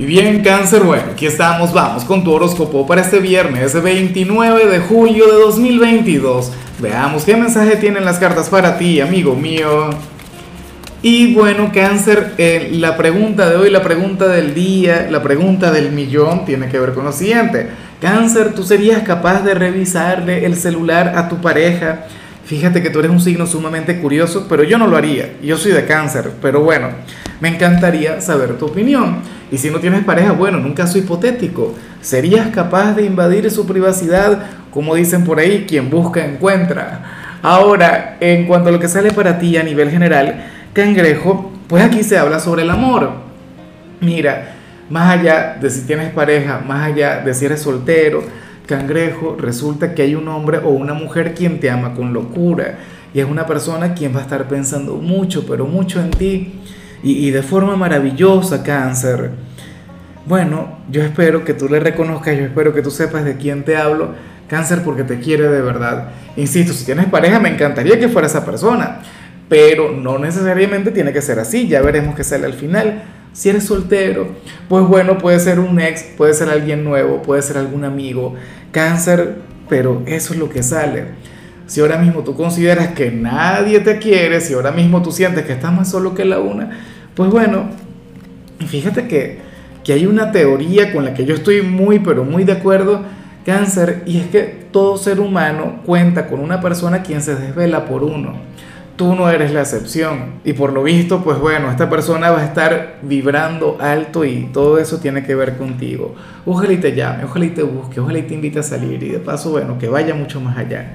Y bien, cáncer, bueno, aquí estamos, vamos con tu horóscopo para este viernes 29 de julio de 2022. Veamos qué mensaje tienen las cartas para ti, amigo mío. Y bueno, cáncer, eh, la pregunta de hoy, la pregunta del día, la pregunta del millón tiene que ver con lo siguiente. Cáncer, ¿tú serías capaz de revisarle el celular a tu pareja? Fíjate que tú eres un signo sumamente curioso, pero yo no lo haría. Yo soy de cáncer, pero bueno, me encantaría saber tu opinión. Y si no tienes pareja, bueno, en un caso hipotético, ¿serías capaz de invadir su privacidad? Como dicen por ahí, quien busca encuentra. Ahora, en cuanto a lo que sale para ti a nivel general, cangrejo, pues aquí se habla sobre el amor. Mira, más allá de si tienes pareja, más allá de si eres soltero, cangrejo, resulta que hay un hombre o una mujer quien te ama con locura y es una persona quien va a estar pensando mucho, pero mucho en ti y, de forma maravillosa, cáncer. Bueno, yo espero que tú le reconozcas, yo espero que tú sepas de quién te hablo, cáncer, porque te quiere de verdad. Insisto, si tienes pareja, me encantaría que fuera esa persona, pero no necesariamente tiene que ser así, ya veremos qué sale al final si eres soltero, pues bueno, puede ser un ex, puede ser alguien nuevo, puede ser algún amigo, cáncer, pero eso es lo que sale. Si ahora mismo tú consideras que nadie te quiere, si ahora mismo tú sientes que estás más solo que la una, pues bueno, fíjate que, que hay una teoría con la que yo estoy muy, pero muy de acuerdo, cáncer, y es que todo ser humano cuenta con una persona quien se desvela por uno tú no eres la excepción. Y por lo visto, pues bueno, esta persona va a estar vibrando alto y todo eso tiene que ver contigo. Ojalá y te llame, ojalá y te busque, ojalá y te invite a salir y de paso, bueno, que vaya mucho más allá.